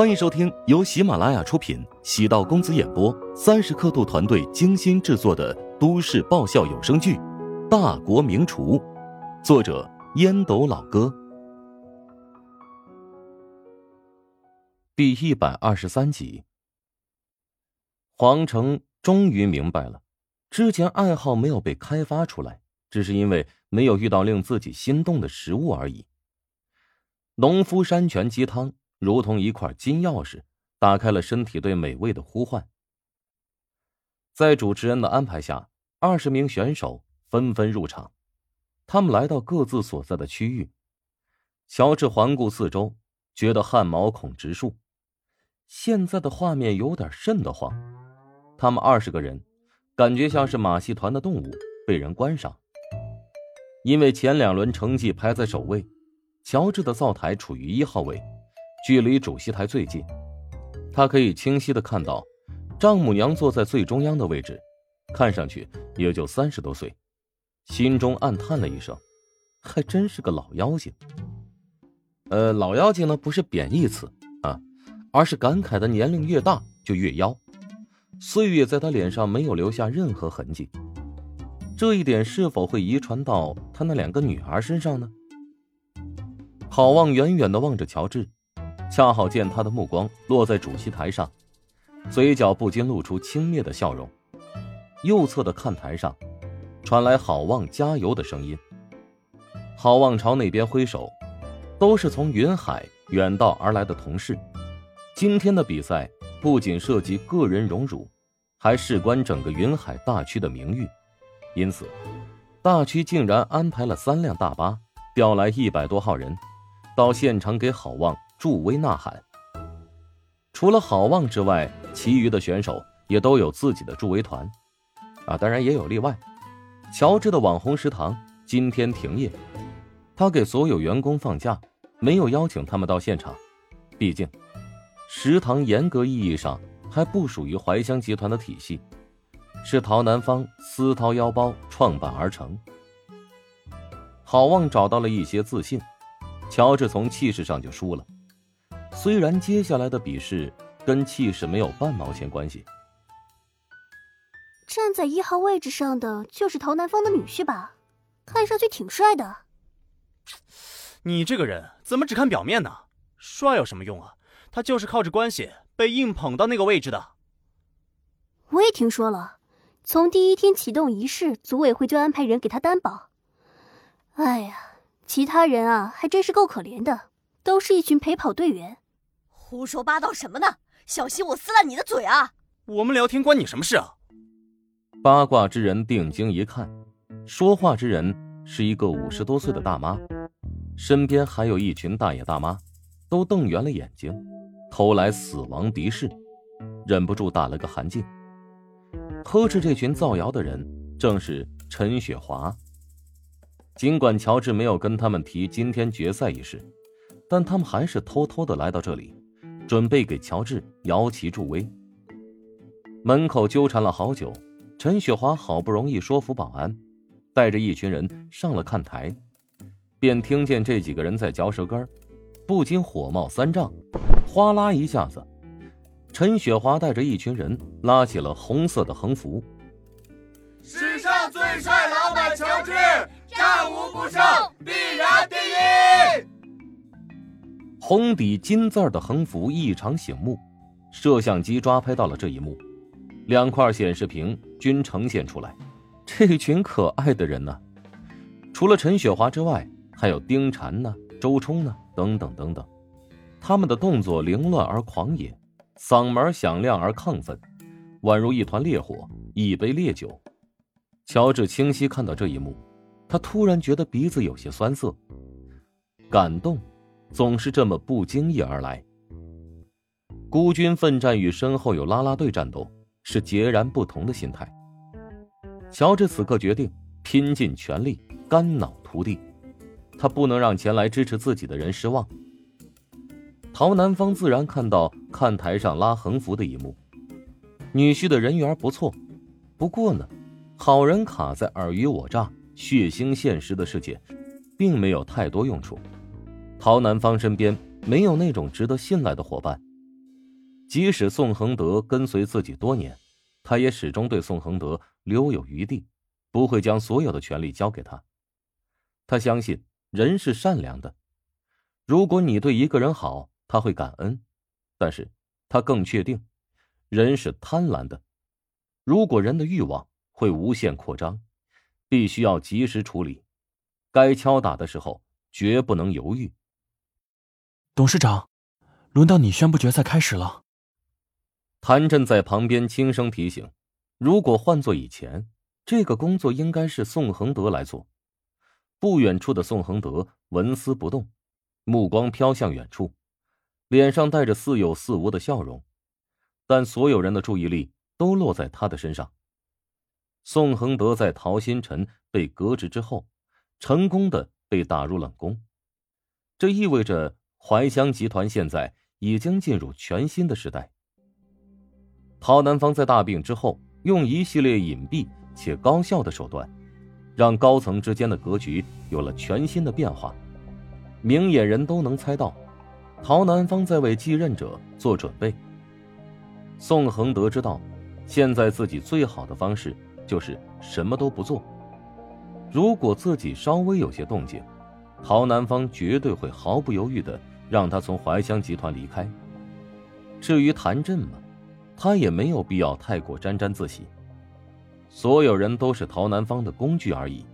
欢迎收听由喜马拉雅出品、喜道公子演播、三十刻度团队精心制作的都市爆笑有声剧《大国名厨》，作者烟斗老哥，第一百二十三集。黄成终于明白了，之前爱好没有被开发出来，只是因为没有遇到令自己心动的食物而已。农夫山泉鸡汤。如同一块金钥匙，打开了身体对美味的呼唤。在主持人的安排下，二十名选手纷纷入场。他们来到各自所在的区域。乔治环顾四周，觉得汗毛孔直竖。现在的画面有点瘆得慌。他们二十个人，感觉像是马戏团的动物被人观赏。因为前两轮成绩排在首位，乔治的灶台处于一号位。距离主席台最近，他可以清晰的看到，丈母娘坐在最中央的位置，看上去也就三十多岁，心中暗叹了一声，还真是个老妖精。呃，老妖精呢不是贬义词啊，而是感慨的年龄越大就越妖，岁月在他脸上没有留下任何痕迹，这一点是否会遗传到他那两个女儿身上呢？郝望远远的望着乔治。恰好见他的目光落在主席台上，嘴角不禁露出轻蔑的笑容。右侧的看台上，传来郝望加油的声音。郝望朝那边挥手，都是从云海远道而来的同事。今天的比赛不仅涉及个人荣辱，还事关整个云海大区的名誉，因此，大区竟然安排了三辆大巴，调来一百多号人，到现场给郝望。助威呐喊。除了郝望之外，其余的选手也都有自己的助威团，啊，当然也有例外。乔治的网红食堂今天停业，他给所有员工放假，没有邀请他们到现场。毕竟，食堂严格意义上还不属于怀香集团的体系，是陶南方私掏腰包创办而成。郝望找到了一些自信，乔治从气势上就输了。虽然接下来的比试跟气势没有半毛钱关系。站在一号位置上的就是陶南方的女婿吧？看上去挺帅的。你这个人怎么只看表面呢？帅有什么用啊？他就是靠着关系被硬捧到那个位置的。我也听说了，从第一天启动仪式，组委会就安排人给他担保。哎呀，其他人啊，还真是够可怜的，都是一群陪跑队员。胡说八道什么呢？小心我撕烂你的嘴啊！我们聊天关你什么事啊？八卦之人定睛一看，说话之人是一个五十多岁的大妈，身边还有一群大爷大妈，都瞪圆了眼睛，投来死亡敌视，忍不住打了个寒噤。呵斥这群造谣的人正是陈雪华。尽管乔治没有跟他们提今天决赛一事，但他们还是偷偷的来到这里。准备给乔治摇旗助威。门口纠缠了好久，陈雪华好不容易说服保安，带着一群人上了看台，便听见这几个人在嚼舌根不禁火冒三丈。哗啦一下子，陈雪华带着一群人拉起了红色的横幅：“史上最帅老板乔治，战无不胜，红底金字的横幅异常醒目，摄像机抓拍到了这一幕，两块显示屏均呈现出来。这群可爱的人呢，除了陈雪华之外，还有丁婵呢、周冲呢，等等等等。他们的动作凌乱而狂野，嗓门响亮而亢奋，宛如一团烈火，一杯烈酒。乔治清晰看到这一幕，他突然觉得鼻子有些酸涩，感动。总是这么不经意而来。孤军奋战与身后有拉拉队战斗是截然不同的心态。乔治此刻决定拼尽全力，肝脑涂地。他不能让前来支持自己的人失望。陶南方自然看到看台上拉横幅的一幕，女婿的人缘不错。不过呢，好人卡在尔虞我诈、血腥现实的世界，并没有太多用处。陶南方身边没有那种值得信赖的伙伴，即使宋恒德跟随自己多年，他也始终对宋恒德留有余地，不会将所有的权利交给他。他相信人是善良的，如果你对一个人好，他会感恩；但是，他更确定，人是贪婪的。如果人的欲望会无限扩张，必须要及时处理，该敲打的时候绝不能犹豫。董事长，轮到你宣布决赛开始了。谭震在旁边轻声提醒：“如果换做以前，这个工作应该是宋恒德来做。”不远处的宋恒德纹丝不动，目光飘向远处，脸上带着似有似无的笑容，但所有人的注意力都落在他的身上。宋恒德在陶新辰被革职之后，成功的被打入冷宫，这意味着怀香集团现在已经进入全新的时代。陶南方在大病之后，用一系列隐蔽且高效的手段，让高层之间的格局有了全新的变化。明眼人都能猜到，陶南方在为继任者做准备。宋恒德知道，现在自己最好的方式就是什么都不做。如果自己稍微有些动静，陶南方绝对会毫不犹豫的让他从怀香集团离开。至于谭震嘛？他也没有必要太过沾沾自喜，所有人都是陶南方的工具而已。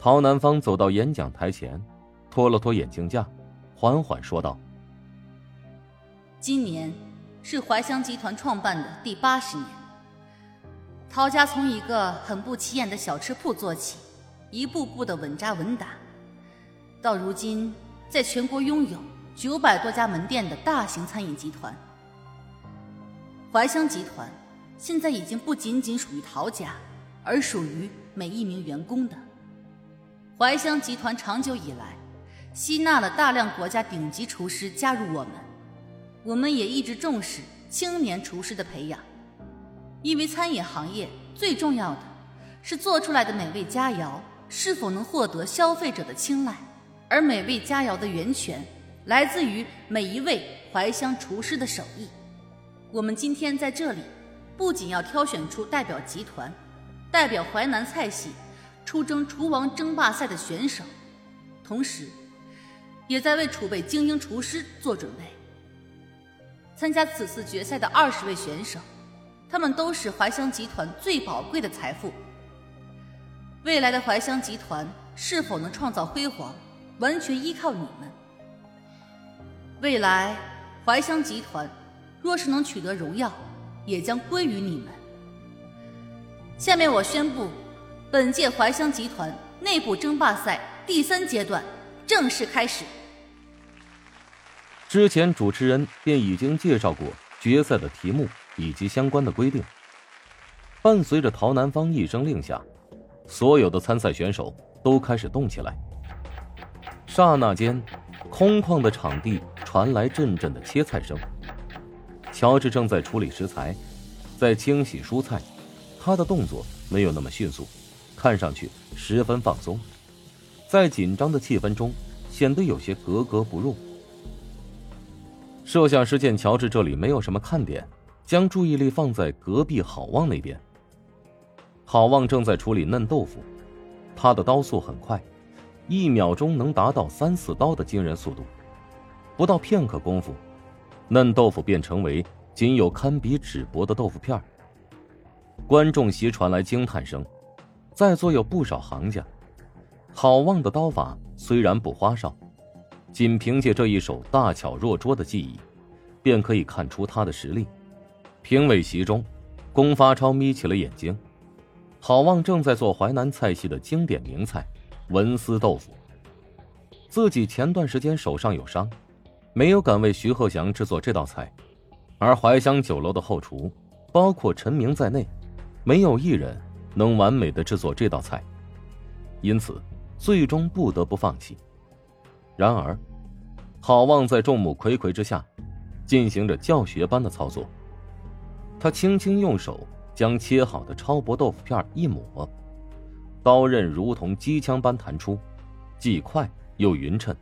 陶南方走到演讲台前，脱了脱眼镜架，缓缓说道：“今年是怀香集团创办的第八十年。陶家从一个很不起眼的小吃铺做起，一步步的稳扎稳打，到如今在全国拥有九百多家门店的大型餐饮集团。”怀香集团现在已经不仅仅属于陶家，而属于每一名员工的。怀香集团长久以来吸纳了大量国家顶级厨师加入我们，我们也一直重视青年厨师的培养，因为餐饮行业最重要的是做出来的美味佳肴是否能获得消费者的青睐，而美味佳肴的源泉来自于每一位怀乡厨师的手艺。我们今天在这里，不仅要挑选出代表集团、代表淮南菜系出征厨王争霸赛的选手，同时，也在为储备精英厨师做准备。参加此次决赛的二十位选手，他们都是怀乡集团最宝贵的财富。未来的怀乡集团是否能创造辉煌，完全依靠你们。未来，怀香集团。若是能取得荣耀，也将归于你们。下面我宣布，本届怀香集团内部争霸赛第三阶段正式开始。之前主持人便已经介绍过决赛的题目以及相关的规定。伴随着陶南方一声令下，所有的参赛选手都开始动起来。刹那间，空旷的场地传来阵阵的切菜声。乔治正在处理食材，在清洗蔬菜，他的动作没有那么迅速，看上去十分放松，在紧张的气氛中显得有些格格不入。摄像师见乔治这里没有什么看点，将注意力放在隔壁郝旺那边。郝旺正在处理嫩豆腐，他的刀速很快，一秒钟能达到三四刀的惊人速度，不到片刻功夫。嫩豆腐便成为仅有堪比纸薄的豆腐片观众席传来惊叹声，在座有不少行家。郝旺的刀法虽然不花哨，仅凭借这一手大巧若拙的技艺，便可以看出他的实力。评委席中，龚发超眯起了眼睛。郝旺正在做淮南菜系的经典名菜文思豆腐。自己前段时间手上有伤。没有敢为徐鹤祥制作这道菜，而怀香酒楼的后厨，包括陈明在内，没有一人能完美的制作这道菜，因此最终不得不放弃。然而，郝望在众目睽睽之下，进行着教学般的操作。他轻轻用手将切好的超薄豆腐片一抹，刀刃如同机枪般弹出，既快又匀称。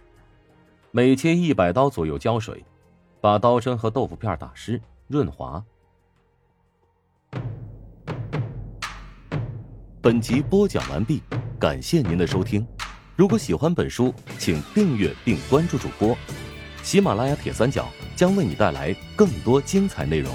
每切一百刀左右胶水，把刀身和豆腐片打湿润滑。本集播讲完毕，感谢您的收听。如果喜欢本书，请订阅并关注主播。喜马拉雅铁三角将为你带来更多精彩内容。